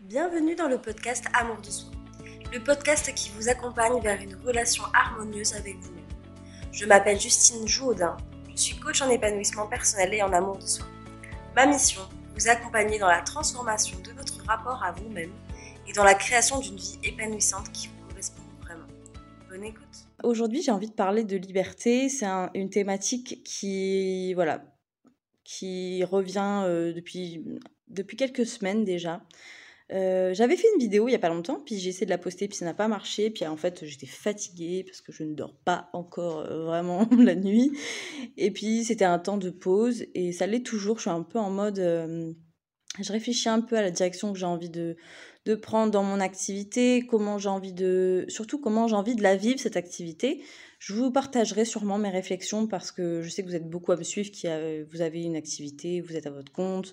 Bienvenue dans le podcast Amour de soi, le podcast qui vous accompagne vers une relation harmonieuse avec vous-même. Je m'appelle Justine Jouaudin, je suis coach en épanouissement personnel et en amour de soi. Ma mission, vous accompagner dans la transformation de votre rapport à vous-même et dans la création d'une vie épanouissante qui vous correspond vraiment. Bonne écoute. Aujourd'hui, j'ai envie de parler de liberté. C'est une thématique qui, voilà, qui revient euh, depuis, depuis quelques semaines déjà. Euh, j'avais fait une vidéo il y a pas longtemps, puis j'ai essayé de la poster, puis ça n'a pas marché. Puis en fait, j'étais fatiguée parce que je ne dors pas encore euh, vraiment la nuit. Et puis c'était un temps de pause et ça l'est toujours. Je suis un peu en mode. Euh, je réfléchis un peu à la direction que j'ai envie de, prendre dans mon activité, comment j'ai envie de. Surtout comment j'ai envie de la vivre cette activité. Je vous partagerai sûrement mes réflexions parce que je sais que vous êtes beaucoup à me suivre, qui vous avez une activité, vous êtes à votre compte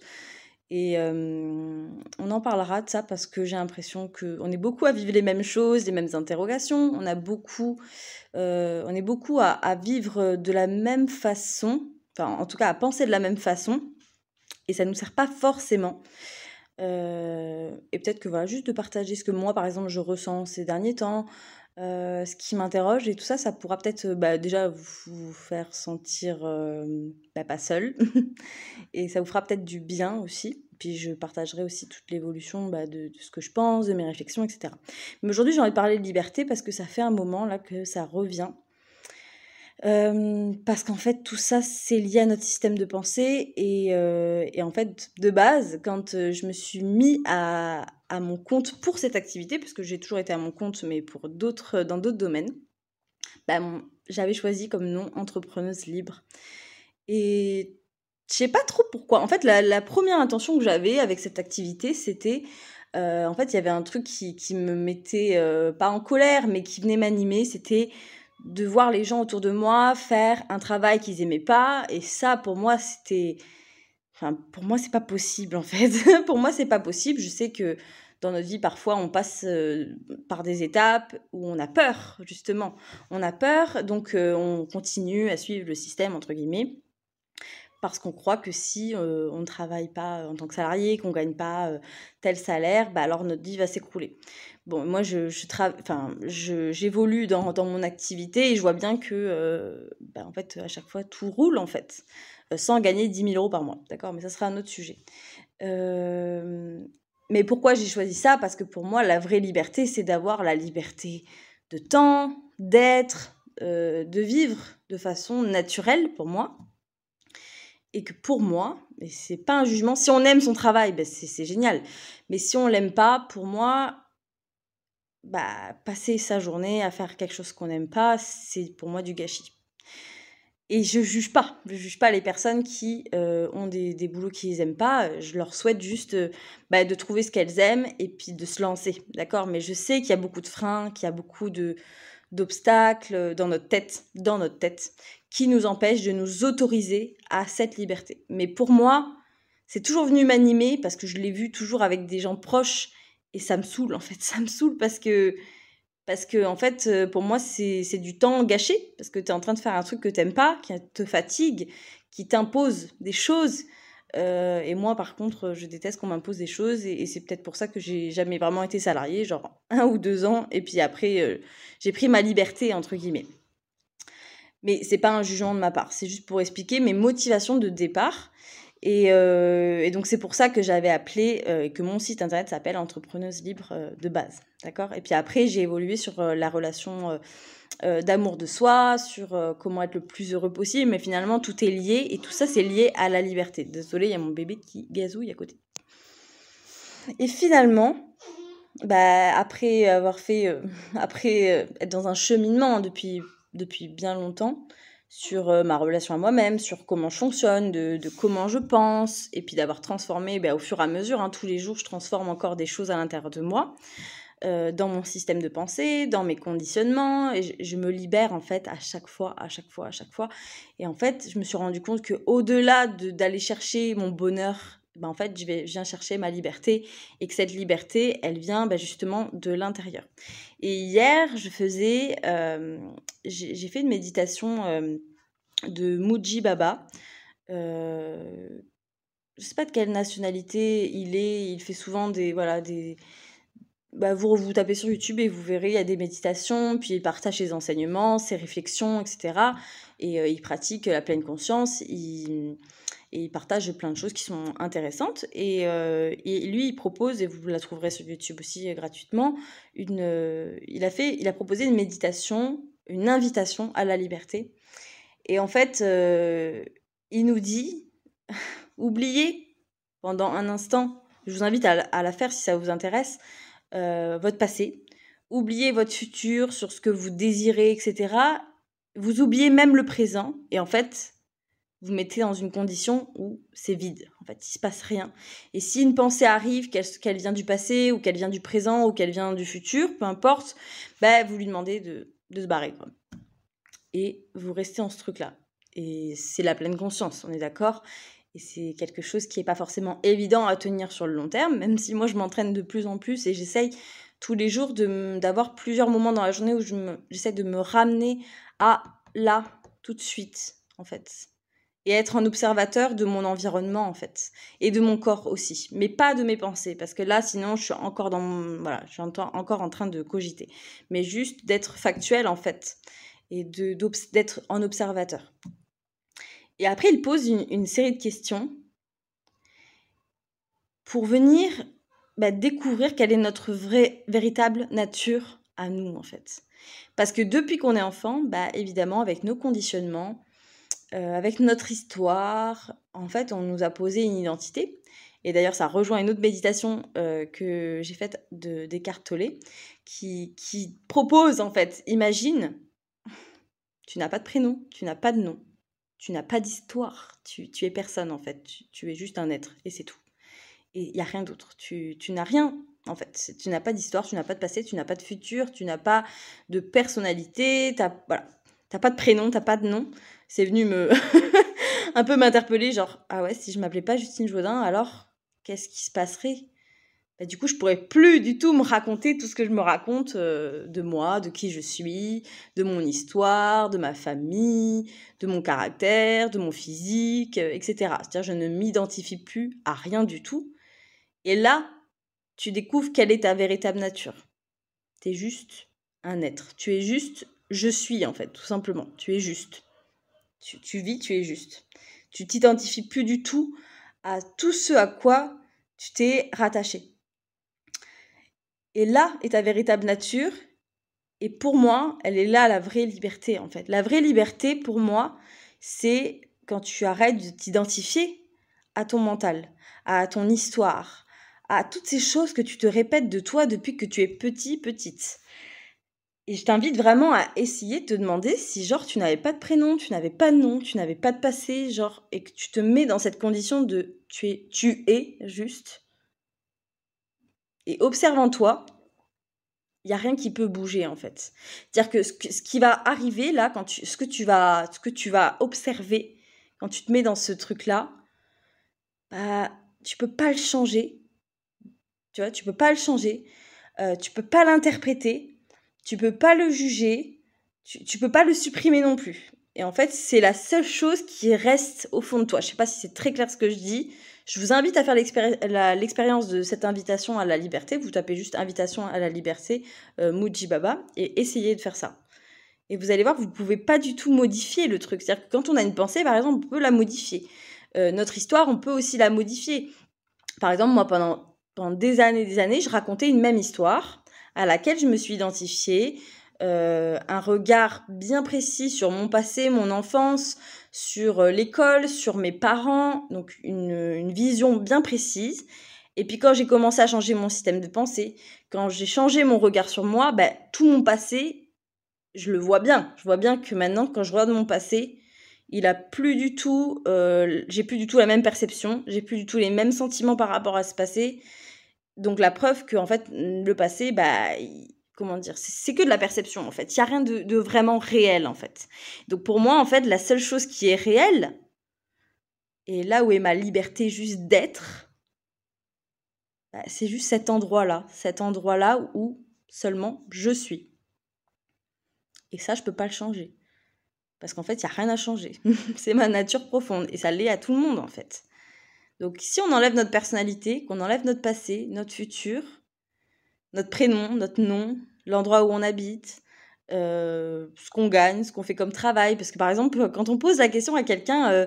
et on en parlera de ça parce que j'ai l'impression qu'on est beaucoup à vivre les mêmes choses, les mêmes interrogations. On a beaucoup, on est beaucoup à, vivre de la même façon, enfin en tout cas à penser de la même façon. Et ça ne nous sert pas forcément. et peut-être que voilà, juste de partager ce que moi, par exemple, je ressens ces derniers temps, ce qui m'interroge et tout ça, ça pourra peut-être bah, déjà vous faire sentir bah, pas seul et ça vous fera peut-être du bien aussi. Puis je partagerai aussi toute l'évolution bah, de, ce que je pense, de mes réflexions, etc. Mais aujourd'hui, j'ai envie de parler de liberté parce que ça fait un moment là que ça revient. parce qu'en fait, tout ça, c'est lié à notre système de pensée. Et en fait, de base, quand je me suis mis à, à mon compte pour cette activité, parce que j'ai toujours été à mon compte, mais pour d'autres, dans d'autres domaines, bah, j'avais choisi comme nom entrepreneuse libre. Et je sais pas trop pourquoi. En fait, la, première intention que j'avais avec cette activité, c'était euh, en fait, il y avait un truc qui, qui me mettait euh, pas en colère, mais qui venait m'animer. C'était de voir les gens autour de moi faire un travail qu'ils aimaient pas. Et ça, pour moi, c'était Enfin, pour moi, c'est pas possible en fait. pour moi, c'est pas possible. Je sais que dans notre vie, parfois, on passe euh, par des étapes où on a peur, justement. On a peur, donc euh, on continue à suivre le système, entre guillemets, parce qu'on croit que si euh, on ne travaille pas en tant que salarié, qu'on ne gagne pas tel salaire, bah, alors notre vie va s'écrouler. Bon, moi, je, je enfin, j'évolue dans, dans, mon activité et je vois bien que, bah, en fait, à chaque fois, tout roule, en fait. Sans gagner 10 000 euros par mois. D'accord? Mais ça sera un autre sujet. Mais pourquoi j'ai choisi ça? Parce que pour moi, la vraie liberté, c'est d'avoir la liberté de temps, d'être, euh, de vivre de façon naturelle pour moi. Et que pour moi, et c'est pas un jugement, si on aime son travail, ben c'est génial. Mais si on l'aime pas, pour moi, bah, passer sa journée à faire quelque chose qu'on n'aime pas, c'est pour moi du gâchis. Et je juge pas, je juge pas les personnes qui euh, ont des, des boulots qu'ils aiment pas. Je leur souhaite juste euh, bah, de trouver ce qu'elles aiment et puis de se lancer, d'accord? Mais je sais qu'il y a beaucoup de freins, qu'il y a beaucoup de d'obstacles dans notre tête, dans notre tête, qui nous empêchent de nous autoriser à cette liberté. Mais pour moi, c'est toujours venu m'animer parce que je l'ai vu toujours avec des gens proches et ça me saoule en fait, ça me saoule parce que parce que, en fait, euh, pour moi, c'est du temps gâché, parce que tu es en train de faire un truc que tu pas, qui te fatigue, qui t'impose des choses. Euh, et moi, par contre, je déteste qu'on m'impose des choses, et, c'est peut-être pour ça que j'ai jamais vraiment été salariée, genre un ou deux ans, et puis après, euh, j'ai pris ma liberté, entre guillemets. Mais c'est pas un jugement de ma part, c'est juste pour expliquer mes motivations de départ. Euh, et, donc c'est pour ça que j'avais appelé, euh, que mon site internet s'appelle Entrepreneuse Libre euh, de base. D'accord? Et puis après, j'ai évolué sur la relation d'amour de soi, sur comment être le plus heureux possible, mais finalement tout est lié et tout ça c'est lié à la liberté. Désolée, il y a mon bébé qui gazouille à côté. Et finalement, bah, après avoir fait, après être dans un cheminement depuis, depuis bien longtemps, sur euh, ma relation à moi-même, sur comment je fonctionne, de, comment je pense, et puis d'avoir transformé ben, au fur et à mesure. Hein, tous les jours, je transforme encore des choses à l'intérieur de moi, euh, dans mon système de pensée, dans mes conditionnements, et je, me libère en fait à chaque fois, à chaque fois, à chaque fois. Et en fait, je me suis rendu compte que au-delà d'aller chercher mon bonheur ben en fait, je, vais, viens chercher ma liberté et que cette liberté, elle vient ben justement de l'intérieur. Et hier, je faisais, euh, j'ai fait une méditation euh, de Muji Baba. Euh, je sais pas de quelle nationalité il est, il fait souvent des, voilà, des, bah, vous, vous tapez sur YouTube et vous verrez, il y a des méditations, puis il partage ses enseignements, ses réflexions, etc. Et euh, il pratique la pleine conscience, il, et il partage plein de choses qui sont intéressantes. Et, euh, lui, il propose, et vous la trouverez sur YouTube aussi euh, gratuitement, une, il, a fait, il a proposé une méditation, une invitation à la liberté. Et en fait, il nous dit, oubliez pendant un instant, je vous invite à la faire si ça vous intéresse, euh, votre passé, oubliez votre futur sur ce que vous désirez, etc. Vous oubliez même le présent et en fait, vous mettez dans une condition où c'est vide. En fait, il se passe rien. Et si une pensée arrive, qu'elle vient du passé ou qu'elle vient du présent ou qu'elle vient du futur, peu importe, bah, vous lui demandez de, de se barrer. Et vous restez en ce truc-là. Et c'est la pleine conscience, on est d'accord? Et c'est quelque chose qui n'est pas forcément évident à tenir sur le long terme, même si moi je m'entraîne de plus en plus et j'essaye tous les jours d'avoir plusieurs moments dans la journée où j'essaie de me ramener à là, tout de suite, en fait. Et être un observateur de mon environnement, en fait. Et de mon corps aussi. Mais pas de mes pensées, parce que là, sinon, je suis encore dans Voilà, je suis encore en train de cogiter. Mais juste d'être factuel, en fait. Et d'être en observateur. Et après, il pose une, série de questions pour venir bah, découvrir quelle est notre vraie, véritable nature à nous, en fait. Parce que depuis qu'on est enfant, bah, évidemment, avec nos conditionnements, euh, avec notre histoire, en fait, on nous a posé une identité. Et d'ailleurs, ça rejoint une autre méditation euh, que j'ai faite de Descartes qui, qui propose, en fait, imagine, tu n'as pas de prénom, tu n'as pas de nom, tu n'as pas d'histoire, tu, es personne en fait, tu, es juste un être et c'est tout. Et il n'y a rien d'autre, tu, n'as rien en fait, tu n'as pas d'histoire, tu n'as pas de passé, tu n'as pas de futur, tu n'as pas de personnalité, tu voilà, pas de prénom, tu n'as pas de nom. C'est venu me un peu m'interpeller, genre, ah ouais, si je m'appelais pas Justine Jodin, alors qu'est-ce qui se passerait? Bah, du coup, je pourrais plus du tout me raconter tout ce que je me raconte euh, de moi, de qui je suis, de mon histoire, de ma famille, de mon caractère, de mon physique, euh, etc. C'est-à-dire, je ne m'identifie plus à rien du tout. Et là, tu découvres quelle est ta véritable nature. Tu es juste un être. Tu es juste je suis, en fait, tout simplement. Tu es juste. Tu, vis, tu es juste. Tu t'identifies plus du tout à tout ce à quoi tu t'es rattaché. Et là est ta véritable nature. Et pour moi, elle est là la vraie liberté en fait. La vraie liberté pour moi, c'est quand tu arrêtes de t'identifier à ton mental, à ton histoire, à toutes ces choses que tu te répètes de toi depuis que tu es petit, petite. Et je t'invite vraiment à essayer de te demander si genre tu n'avais pas de prénom, tu n'avais pas de nom, tu n'avais pas de passé, genre et que tu te mets dans cette condition de tu es tu es juste et observe en toi, il y a rien qui peut bouger en fait. C'est-à-dire que ce, qui va arriver là, quand tu, ce, que tu vas, ce que tu vas observer quand tu te mets dans ce truc-là, bah, tu peux pas le changer. Tu vois, tu peux pas le changer. Euh, tu peux pas l'interpréter. Tu peux pas le juger. Tu, tu peux pas le supprimer non plus. Et en fait, c'est la seule chose qui reste au fond de toi. Je sais pas si c'est très clair ce que je dis. Je vous invite à faire l'expérience de cette invitation à la liberté. Vous tapez juste invitation à la liberté euh, Mujibaba et essayez de faire ça. Et vous allez voir, vous ne pouvez pas du tout modifier le truc. C'est-à-dire que quand on a une pensée, par exemple, on peut la modifier. Euh, notre histoire, on peut aussi la modifier. Par exemple, moi, pendant, pendant des années et des années, je racontais une même histoire à laquelle je me suis identifiée. Euh, un regard bien précis sur mon passé, mon enfance, sur euh, l'école, sur mes parents, donc une, vision bien précise. Et puis quand j'ai commencé à changer mon système de pensée, quand j'ai changé mon regard sur moi, ben, tout mon passé, je le vois bien. Je vois bien que maintenant, quand je regarde mon passé, il a plus du tout, euh, j'ai plus du tout la même perception, j'ai plus du tout les mêmes sentiments par rapport à ce passé. Donc la preuve que en fait le passé, bah, comment dire, c'est que de la perception en fait. Il n'y a rien de, vraiment réel en fait. Donc pour moi en fait, la seule chose qui est réelle, et là où est ma liberté juste d'être, bah, c'est juste cet endroit-là, cet endroit-là où seulement je suis. Et ça, je peux pas le changer. Parce qu'en fait, il n'y a rien à changer. c'est ma nature profonde. Et ça l'est à tout le monde en fait. Donc si on enlève notre personnalité, qu'on enlève notre passé, notre futur, notre prénom, notre nom, l'endroit où on habite, euh, ce qu'on gagne, ce qu'on fait comme travail. Parce que par exemple, quand on pose la question à quelqu'un, euh,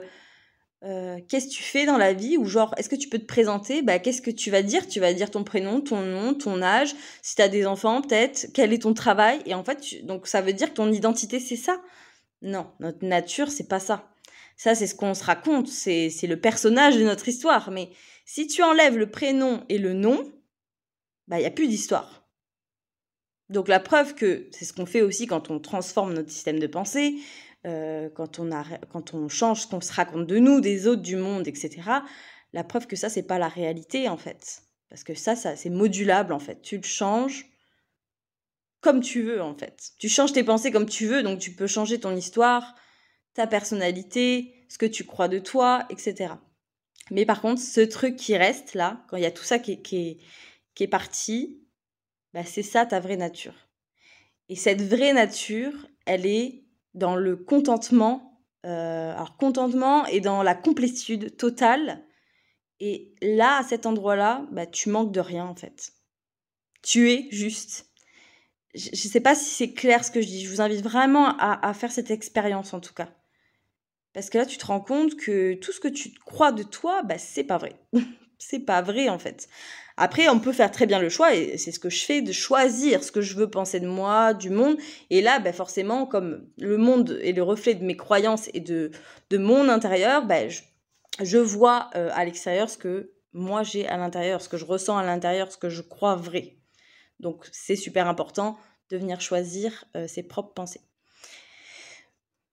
euh, qu'est-ce que tu fais dans la vie? Ou genre, est-ce que tu peux te présenter? Bah, Qu'est-ce que tu vas dire? Tu vas dire ton prénom, ton nom, ton âge, si tu as des enfants peut-être, quel est ton travail. Et en fait, donc ça veut dire que ton identité, c'est ça. Non, notre nature, c'est pas ça. Ça, c'est ce qu'on se raconte, c'est le personnage de notre histoire. Mais si tu enlèves le prénom et le nom, bah, il n'y a plus d'histoire. Donc la preuve que c'est ce qu'on fait aussi quand on transforme notre système de pensée, euh, quand, on a, quand on change ce qu'on se raconte de nous, des autres, du monde, etc. La preuve que ça, c'est pas la réalité en fait. Parce que ça, ça c'est modulable en fait. Tu le changes comme tu veux en fait. Tu changes tes pensées comme tu veux, donc tu peux changer ton histoire, ta personnalité, ce que tu crois de toi, etc. Mais par contre, ce truc qui reste là, quand il y a tout ça qui est, qui est parti, bah, c'est ça ta vraie nature. Et cette vraie nature, elle est dans le contentement, euh, alors contentement et dans la complétude totale. Et là, à cet endroit-là, bah, tu manques de rien en fait. Tu es juste. Je ne sais pas si c'est clair ce que je dis. Je vous invite vraiment à, à faire cette expérience en tout cas. Parce que là, tu te rends compte que tout ce que tu crois de toi, bah, c'est pas vrai. c'est pas vrai en fait. Après, on peut faire très bien le choix, et c'est ce que je fais, de choisir ce que je veux penser de moi, du monde. Et là, ben forcément, comme le monde est le reflet de mes croyances et de, de mon intérieur, ben je, je vois euh, à l'extérieur ce que moi j'ai à l'intérieur, ce que je ressens à l'intérieur, ce que je crois vrai. Donc c'est super important de venir choisir euh, ses propres pensées.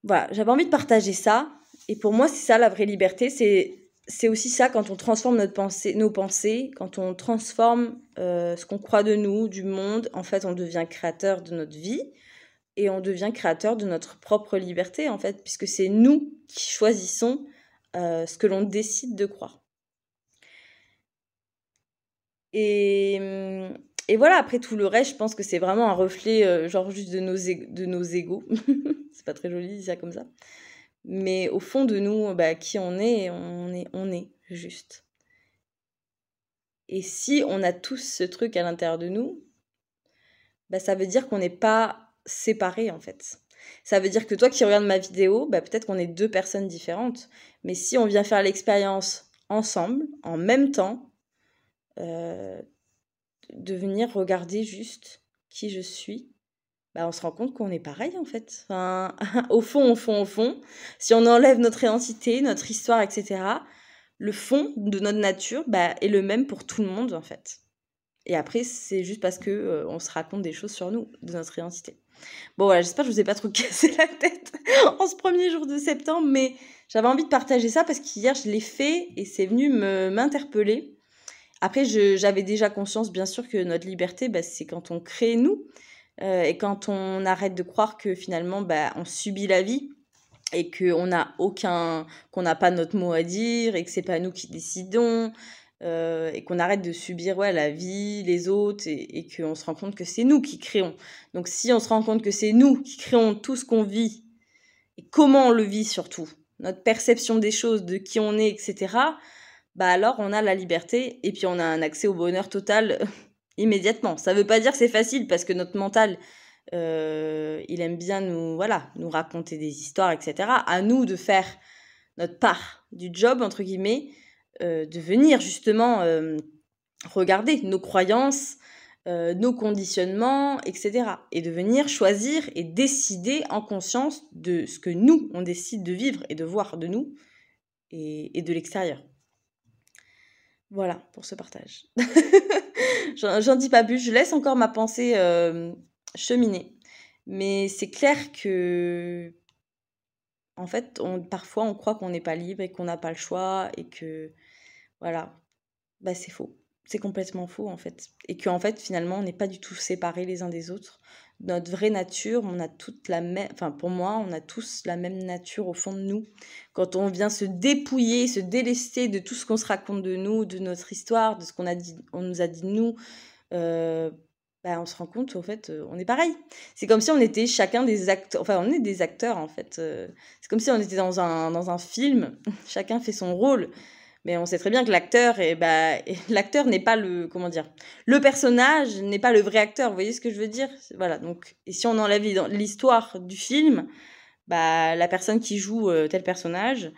Voilà, j'avais envie de partager ça. Et pour moi, c'est ça la vraie liberté, c'est c'est aussi ça quand on transforme notre pensée, nos pensées, quand on transforme euh, ce qu'on croit de nous, du monde, en fait, on devient créateur de notre vie et on devient créateur de notre propre liberté, en fait, puisque c'est nous qui choisissons euh, ce que l'on décide de croire. Et, et, voilà, après tout le reste, je pense que c'est vraiment un reflet, euh, genre juste de nos, de nos égaux. c'est pas très joli, ça comme ça. Mais au fond de nous, bah, qui on est, on est, on est juste. Et si on a tous ce truc à l'intérieur de nous, bah, ça veut dire qu'on n'est pas séparés en fait. Ça veut dire que toi qui regardes ma vidéo, bah, peut-être qu'on est deux personnes différentes. Mais si on vient faire l'expérience ensemble, en même temps, euh, de venir regarder juste qui je suis, bah, on se rend compte qu'on est pareil en fait. au fond, au fond, au fond, si on enlève notre identité, notre histoire, etc., le fond de notre nature bah, est le même pour tout le monde en fait. Et après, c'est juste parce que euh, on se raconte des choses sur nous, de notre identité. Bon voilà, j'espère que je vous ai pas trop cassé la tête en ce premier jour de septembre, mais j'avais envie de partager ça parce qu'hier je l'ai fait et c'est venu m'interpeller. Après, j'avais déjà conscience, bien sûr, que notre liberté, bah, c'est quand on crée nous. Euh, et quand on arrête de croire que finalement, bah, on subit la vie et qu'on n'a aucun, qu'on n'a pas notre mot à dire et que c'est pas nous qui décidons euh, et qu'on arrête de subir ouais, la vie, les autres et, et qu'on se rend compte que c'est nous qui créons. Donc si on se rend compte que c'est nous qui créons tout ce qu'on vit et comment on le vit surtout, notre perception des choses, de qui on est, etc., bah alors on a la liberté et puis on a un accès au bonheur total immédiatement. Ça ne veut pas dire que c'est facile parce que notre mental, euh, il aime bien nous, voilà, nous raconter des histoires, etc. À nous de faire notre part du job, entre guillemets, euh, de venir justement euh, regarder nos croyances, nos conditionnements, etc. Et de venir choisir et décider en conscience de ce que nous, on décide de vivre et de voir de nous et de l'extérieur. Voilà pour ce partage. J'en dis pas plus, je laisse encore ma pensée euh, cheminer. Mais c'est clair que, en fait, on, parfois on croit qu'on n'est pas libre et qu'on n'a pas le choix et que, voilà, bah c'est faux. C'est complètement faux en fait. Et qu'en fait, finalement, on n'est pas du tout séparés les uns des autres. Notre vraie nature, on a toute la même, enfin pour moi, on a tous la même nature au fond de nous. Quand on vient se dépouiller, se délester de tout ce qu'on se raconte de nous, de notre histoire, de ce qu'on a dit, on nous a dit de nous, euh, bah, on se rend compte au fait, euh, on est pareil. C'est comme si on était chacun des acteurs, enfin on est des acteurs en fait. Euh. c'est comme si on était dans un, dans un film, chacun fait son rôle. Mais on sait très bien que l'acteur, et bah, l'acteur n'est pas le, comment dire, le personnage n'est pas le vrai acteur. Vous voyez ce que je veux dire? Voilà. Donc, et si on enlève l'histoire du film, bah, la personne qui joue euh, tel personnage,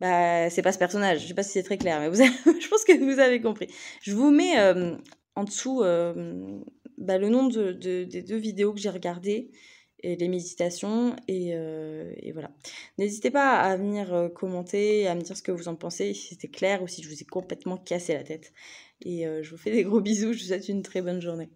bah, c'est pas ce personnage. Je sais pas si c'est très clair, mais vous je pense que vous avez compris. Je vous mets euh, en dessous euh, bah, le nom de, des deux vidéos que j'ai regardées et les méditations et, et voilà. N'hésitez pas à venir commenter, à me dire ce que vous en pensez, si c'était clair ou si je vous ai complètement cassé la tête. Et je vous fais des gros bisous, je vous souhaite une très bonne journée.